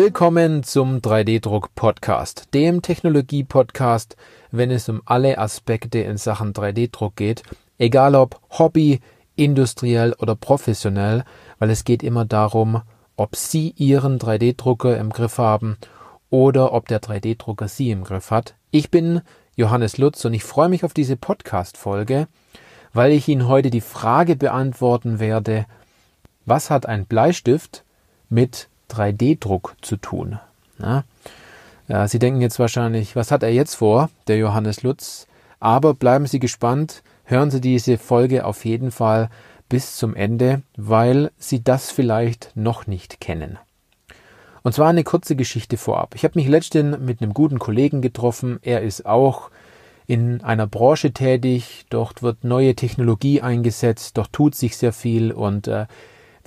Willkommen zum 3D-Druck-Podcast, dem Technologie-Podcast, wenn es um alle Aspekte in Sachen 3D-Druck geht, egal ob Hobby, industriell oder professionell, weil es geht immer darum, ob Sie Ihren 3D-Drucker im Griff haben oder ob der 3D-Drucker Sie im Griff hat. Ich bin Johannes Lutz und ich freue mich auf diese Podcast-Folge, weil ich Ihnen heute die Frage beantworten werde, was hat ein Bleistift mit 3D-Druck zu tun? Na? Ja, Sie denken jetzt wahrscheinlich, was hat er jetzt vor, der Johannes Lutz? Aber bleiben Sie gespannt, hören Sie diese Folge auf jeden Fall bis zum Ende, weil Sie das vielleicht noch nicht kennen. Und zwar eine kurze Geschichte vorab. Ich habe mich letztens mit einem guten Kollegen getroffen. Er ist auch in einer Branche tätig. Dort wird neue Technologie eingesetzt. Dort tut sich sehr viel. Und äh,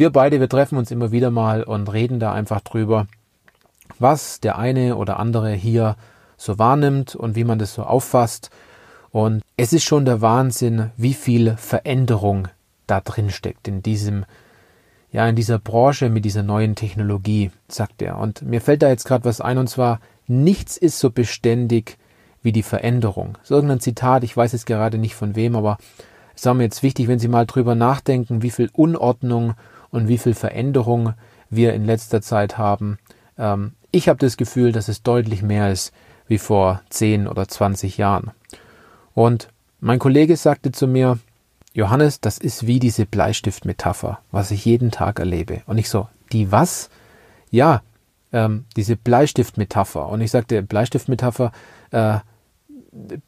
wir beide, wir treffen uns immer wieder mal und reden da einfach drüber, was der eine oder andere hier so wahrnimmt und wie man das so auffasst. Und es ist schon der Wahnsinn, wie viel Veränderung da drin steckt in diesem ja in dieser Branche mit dieser neuen Technologie, sagt er. Und mir fällt da jetzt gerade was ein, und zwar, nichts ist so beständig wie die Veränderung. So irgendein Zitat, ich weiß es gerade nicht von wem, aber es war mir jetzt wichtig, wenn Sie mal drüber nachdenken, wie viel Unordnung und wie viel Veränderung wir in letzter Zeit haben. Ähm, ich habe das Gefühl, dass es deutlich mehr ist wie vor 10 oder 20 Jahren. Und mein Kollege sagte zu mir, Johannes, das ist wie diese Bleistiftmetapher, was ich jeden Tag erlebe. Und ich so, die was? Ja, ähm, diese Bleistiftmetapher. Und ich sagte, Bleistiftmetapher, äh,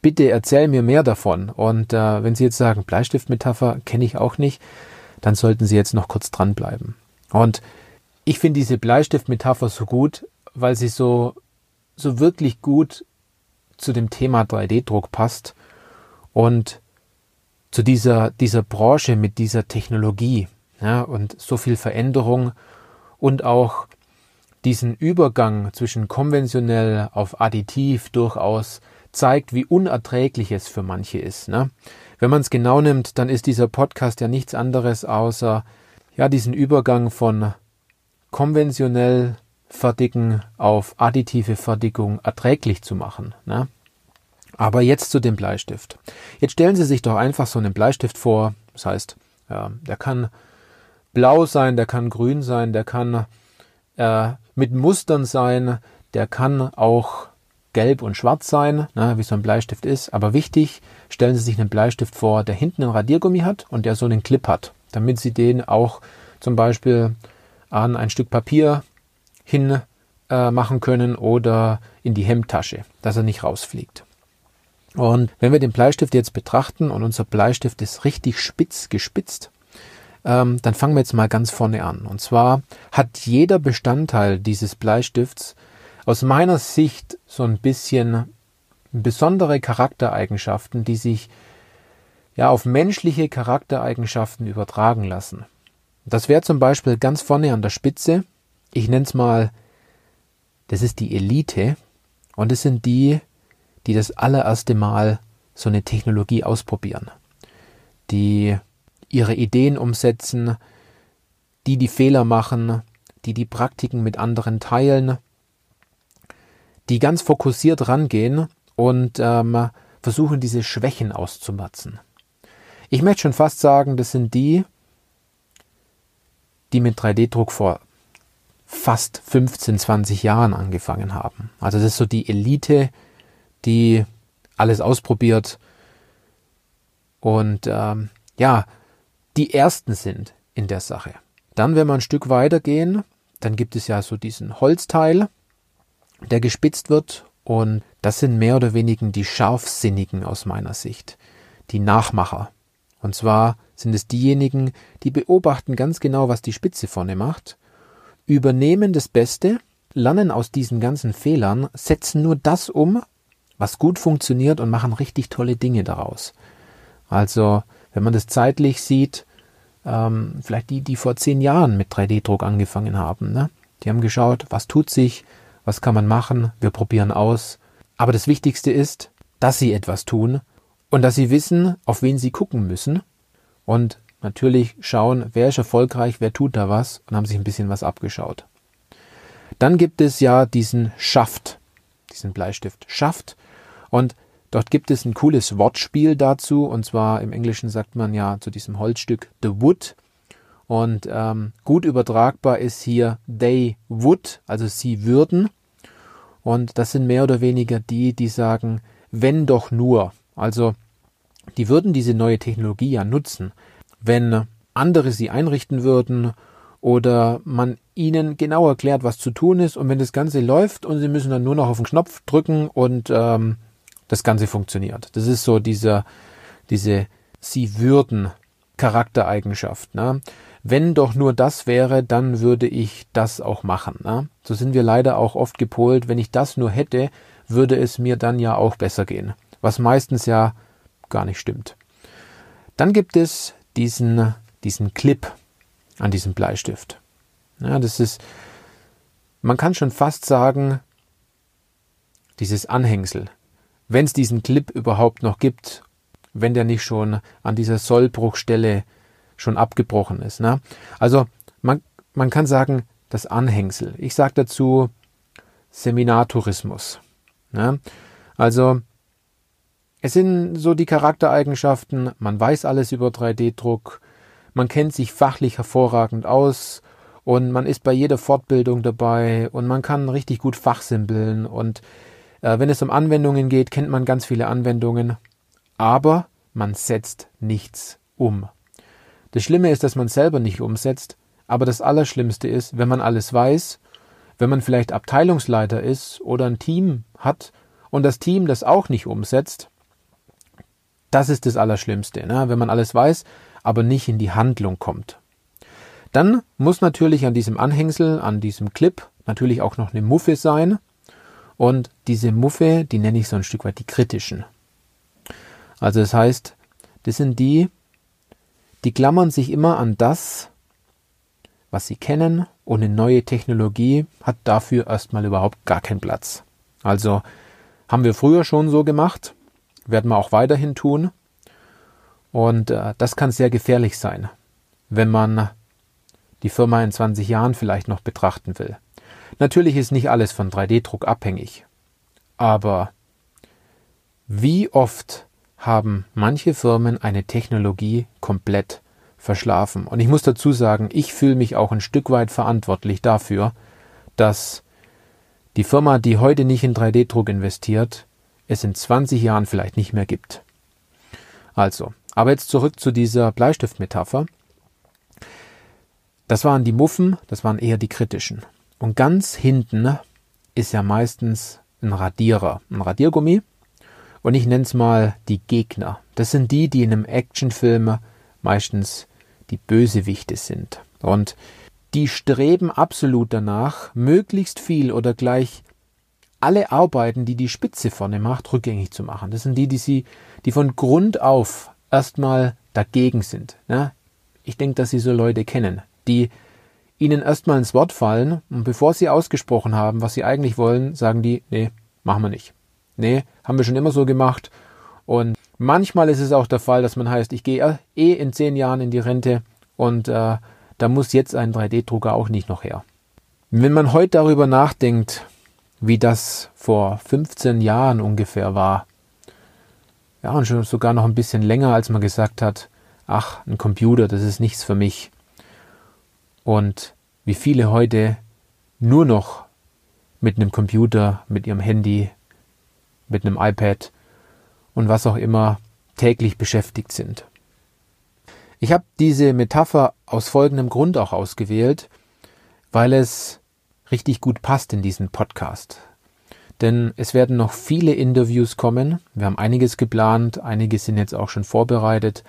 bitte erzähl mir mehr davon. Und äh, wenn Sie jetzt sagen, Bleistiftmetapher kenne ich auch nicht, dann sollten Sie jetzt noch kurz dranbleiben. Und ich finde diese Bleistiftmetapher so gut, weil sie so, so wirklich gut zu dem Thema 3D-Druck passt und zu dieser, dieser Branche mit dieser Technologie ja, und so viel Veränderung und auch diesen Übergang zwischen konventionell auf additiv durchaus zeigt, wie unerträglich es für manche ist. Ne? Wenn man es genau nimmt, dann ist dieser Podcast ja nichts anderes außer ja diesen Übergang von konventionell fertigen auf additive Fertigung erträglich zu machen. Ne? Aber jetzt zu dem Bleistift. Jetzt stellen Sie sich doch einfach so einen Bleistift vor. Das heißt, ja, der kann blau sein, der kann grün sein, der kann äh, mit Mustern sein, der kann auch gelb und schwarz sein, ne, wie so ein Bleistift ist. Aber wichtig, stellen Sie sich einen Bleistift vor, der hinten einen Radiergummi hat und der so einen Clip hat, damit Sie den auch zum Beispiel an ein Stück Papier hin äh, machen können oder in die Hemdtasche, dass er nicht rausfliegt. Und wenn wir den Bleistift jetzt betrachten und unser Bleistift ist richtig spitz gespitzt, ähm, dann fangen wir jetzt mal ganz vorne an. Und zwar hat jeder Bestandteil dieses Bleistifts aus meiner Sicht so ein bisschen besondere Charaktereigenschaften, die sich ja auf menschliche Charaktereigenschaften übertragen lassen. Das wäre zum Beispiel ganz vorne an der Spitze. Ich nenne es mal, das ist die Elite und es sind die, die das allererste Mal so eine Technologie ausprobieren, die ihre Ideen umsetzen, die die Fehler machen, die die Praktiken mit anderen teilen, die ganz fokussiert rangehen und ähm, versuchen, diese Schwächen auszumatzen. Ich möchte schon fast sagen, das sind die, die mit 3D-Druck vor fast 15, 20 Jahren angefangen haben. Also das ist so die Elite, die alles ausprobiert und ähm, ja, die ersten sind in der Sache. Dann, wenn wir ein Stück weiter gehen, dann gibt es ja so diesen Holzteil, der gespitzt wird und das sind mehr oder weniger die Scharfsinnigen aus meiner Sicht, die Nachmacher. Und zwar sind es diejenigen, die beobachten ganz genau, was die Spitze vorne macht, übernehmen das Beste, lernen aus diesen ganzen Fehlern, setzen nur das um, was gut funktioniert und machen richtig tolle Dinge daraus. Also, wenn man das zeitlich sieht, ähm, vielleicht die, die vor zehn Jahren mit 3D-Druck angefangen haben, ne? die haben geschaut, was tut sich, was kann man machen, wir probieren aus. Aber das Wichtigste ist, dass sie etwas tun und dass sie wissen, auf wen sie gucken müssen und natürlich schauen, wer ist erfolgreich, wer tut da was und haben sich ein bisschen was abgeschaut. Dann gibt es ja diesen Schaft, diesen Bleistift Schaft. Und dort gibt es ein cooles Wortspiel dazu. Und zwar im Englischen sagt man ja zu diesem Holzstück The Wood. Und ähm, gut übertragbar ist hier they would, also sie würden. Und das sind mehr oder weniger die, die sagen, wenn doch nur. Also die würden diese neue Technologie ja nutzen, wenn andere sie einrichten würden oder man ihnen genau erklärt, was zu tun ist und wenn das Ganze läuft und sie müssen dann nur noch auf den Knopf drücken und ähm, das Ganze funktioniert. Das ist so dieser, diese sie würden Charaktereigenschaft. Ne? Wenn doch nur das wäre, dann würde ich das auch machen. Ne? So sind wir leider auch oft gepolt. Wenn ich das nur hätte, würde es mir dann ja auch besser gehen. Was meistens ja gar nicht stimmt. Dann gibt es diesen, diesen Clip an diesem Bleistift. Ja, das ist, man kann schon fast sagen, dieses Anhängsel. Wenn es diesen Clip überhaupt noch gibt, wenn der nicht schon an dieser Sollbruchstelle schon abgebrochen ist. Ne? Also man, man kann sagen, das Anhängsel. Ich sage dazu Seminartourismus. Ne? Also es sind so die Charaktereigenschaften, man weiß alles über 3D-Druck, man kennt sich fachlich hervorragend aus und man ist bei jeder Fortbildung dabei und man kann richtig gut fachsimpeln und äh, wenn es um Anwendungen geht, kennt man ganz viele Anwendungen, aber man setzt nichts um. Das Schlimme ist, dass man selber nicht umsetzt, aber das Allerschlimmste ist, wenn man alles weiß, wenn man vielleicht Abteilungsleiter ist oder ein Team hat und das Team das auch nicht umsetzt, das ist das Allerschlimmste, ne? wenn man alles weiß, aber nicht in die Handlung kommt. Dann muss natürlich an diesem Anhängsel, an diesem Clip natürlich auch noch eine Muffe sein. Und diese Muffe, die nenne ich so ein Stück weit die kritischen. Also das heißt, das sind die, die klammern sich immer an das, was sie kennen und eine neue Technologie hat dafür erstmal überhaupt gar keinen Platz. Also haben wir früher schon so gemacht, werden wir auch weiterhin tun. Und äh, das kann sehr gefährlich sein, wenn man die Firma in 20 Jahren vielleicht noch betrachten will. Natürlich ist nicht alles von 3D-Druck abhängig. Aber wie oft haben manche Firmen eine Technologie komplett verschlafen? Und ich muss dazu sagen, ich fühle mich auch ein Stück weit verantwortlich dafür, dass die Firma, die heute nicht in 3D-Druck investiert, es in 20 Jahren vielleicht nicht mehr gibt. Also, aber jetzt zurück zu dieser Bleistiftmetapher. Das waren die Muffen, das waren eher die kritischen. Und ganz hinten ist ja meistens ein Radierer, ein Radiergummi. Und ich nenne es mal die Gegner. Das sind die, die in einem Actionfilm meistens die Bösewichte sind. Und die streben absolut danach, möglichst viel oder gleich alle Arbeiten, die die Spitze vorne macht, rückgängig zu machen. Das sind die, die sie, die von Grund auf erstmal dagegen sind. Ja? Ich denke, dass Sie so Leute kennen, die ihnen erstmal ins Wort fallen und bevor sie ausgesprochen haben, was sie eigentlich wollen, sagen die, nee, machen wir nicht. Nee, haben wir schon immer so gemacht. Und manchmal ist es auch der Fall, dass man heißt, ich gehe eh in zehn Jahren in die Rente und äh, da muss jetzt ein 3D-Drucker auch nicht noch her. Wenn man heute darüber nachdenkt, wie das vor 15 Jahren ungefähr war. Ja, und schon sogar noch ein bisschen länger, als man gesagt hat, ach, ein Computer, das ist nichts für mich. Und wie viele heute nur noch mit einem Computer, mit ihrem Handy, mit einem iPad und was auch immer täglich beschäftigt sind. Ich habe diese Metapher aus folgendem Grund auch ausgewählt, weil es richtig gut passt in diesen Podcast. Denn es werden noch viele Interviews kommen. Wir haben einiges geplant, einige sind jetzt auch schon vorbereitet.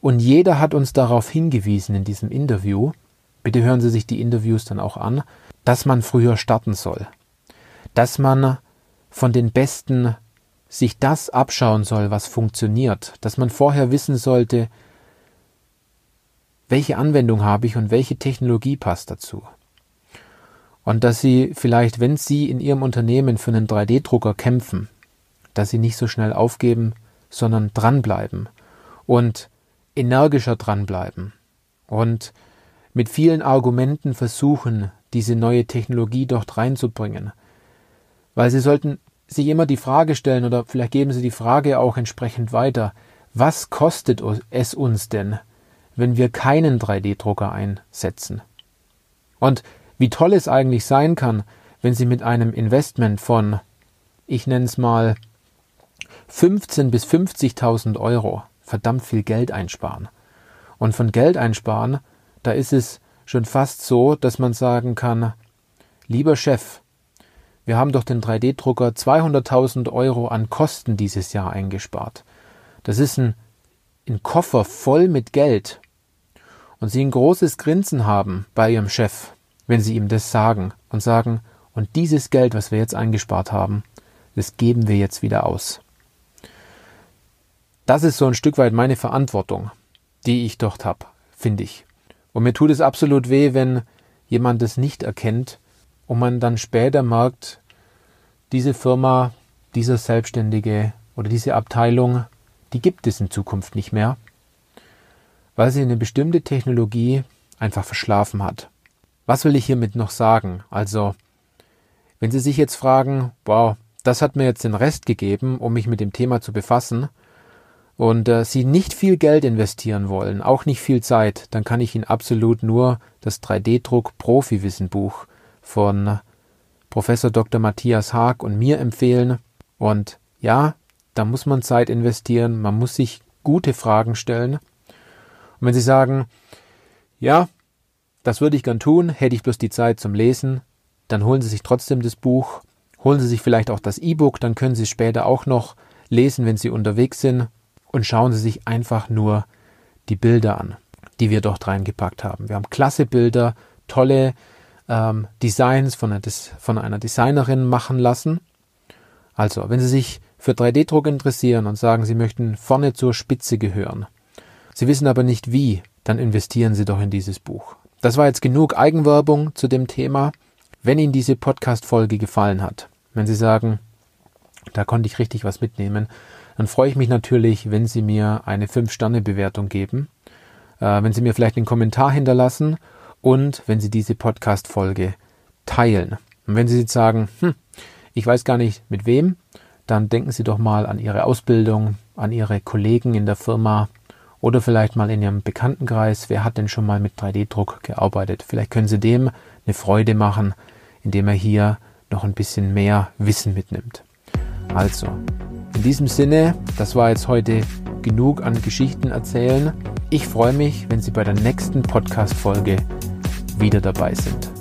Und jeder hat uns darauf hingewiesen in diesem Interview, bitte hören Sie sich die Interviews dann auch an, dass man früher starten soll. Dass man von den Besten sich das abschauen soll, was funktioniert. Dass man vorher wissen sollte, welche Anwendung habe ich und welche Technologie passt dazu. Und dass Sie vielleicht, wenn Sie in Ihrem Unternehmen für einen 3D-Drucker kämpfen, dass Sie nicht so schnell aufgeben, sondern dranbleiben und energischer dranbleiben und mit vielen Argumenten versuchen, diese neue Technologie dort reinzubringen. Weil Sie sollten sich immer die Frage stellen oder vielleicht geben Sie die Frage auch entsprechend weiter, was kostet es uns denn, wenn wir keinen 3D-Drucker einsetzen? Und wie toll es eigentlich sein kann, wenn Sie mit einem Investment von, ich nenne es mal, 15 bis 50.000 Euro verdammt viel Geld einsparen. Und von Geld einsparen, da ist es schon fast so, dass man sagen kann, lieber Chef, wir haben doch den 3D-Drucker 200.000 Euro an Kosten dieses Jahr eingespart. Das ist ein, ein Koffer voll mit Geld. Und Sie ein großes Grinsen haben bei Ihrem Chef, wenn Sie ihm das sagen und sagen, und dieses Geld, was wir jetzt eingespart haben, das geben wir jetzt wieder aus. Das ist so ein Stück weit meine Verantwortung, die ich dort habe, finde ich. Und mir tut es absolut weh, wenn jemand das nicht erkennt und man dann später merkt, diese Firma, dieser Selbstständige oder diese Abteilung, die gibt es in Zukunft nicht mehr, weil sie eine bestimmte Technologie einfach verschlafen hat. Was will ich hiermit noch sagen? Also, wenn Sie sich jetzt fragen, wow, das hat mir jetzt den Rest gegeben, um mich mit dem Thema zu befassen, und äh, Sie nicht viel Geld investieren wollen, auch nicht viel Zeit, dann kann ich Ihnen absolut nur das 3D-Druck Profi-Wissenbuch von Professor Dr. Matthias Haag und mir empfehlen. Und ja, da muss man Zeit investieren, man muss sich gute Fragen stellen. Und wenn Sie sagen, ja, das würde ich gern tun, hätte ich bloß die Zeit zum Lesen, dann holen Sie sich trotzdem das Buch, holen Sie sich vielleicht auch das E-Book, dann können Sie es später auch noch lesen, wenn Sie unterwegs sind und schauen Sie sich einfach nur die Bilder an, die wir dort reingepackt haben. Wir haben klasse Bilder, tolle ähm, Designs von einer, von einer Designerin machen lassen. Also, wenn Sie sich für 3D-Druck interessieren und sagen, Sie möchten vorne zur Spitze gehören, Sie wissen aber nicht wie, dann investieren Sie doch in dieses Buch. Das war jetzt genug Eigenwerbung zu dem Thema. Wenn Ihnen diese Podcast-Folge gefallen hat, wenn Sie sagen, da konnte ich richtig was mitnehmen, dann freue ich mich natürlich, wenn Sie mir eine 5-Sterne-Bewertung geben, äh, wenn Sie mir vielleicht einen Kommentar hinterlassen und wenn Sie diese Podcast-Folge teilen. Und wenn Sie jetzt sagen, hm, ich weiß gar nicht mit wem, dann denken Sie doch mal an Ihre Ausbildung, an Ihre Kollegen in der Firma oder vielleicht mal in Ihrem Bekanntenkreis. Wer hat denn schon mal mit 3D-Druck gearbeitet? Vielleicht können Sie dem eine Freude machen, indem er hier noch ein bisschen mehr Wissen mitnimmt. Also, in diesem Sinne, das war jetzt heute genug an Geschichten erzählen. Ich freue mich, wenn Sie bei der nächsten Podcast-Folge wieder dabei sind.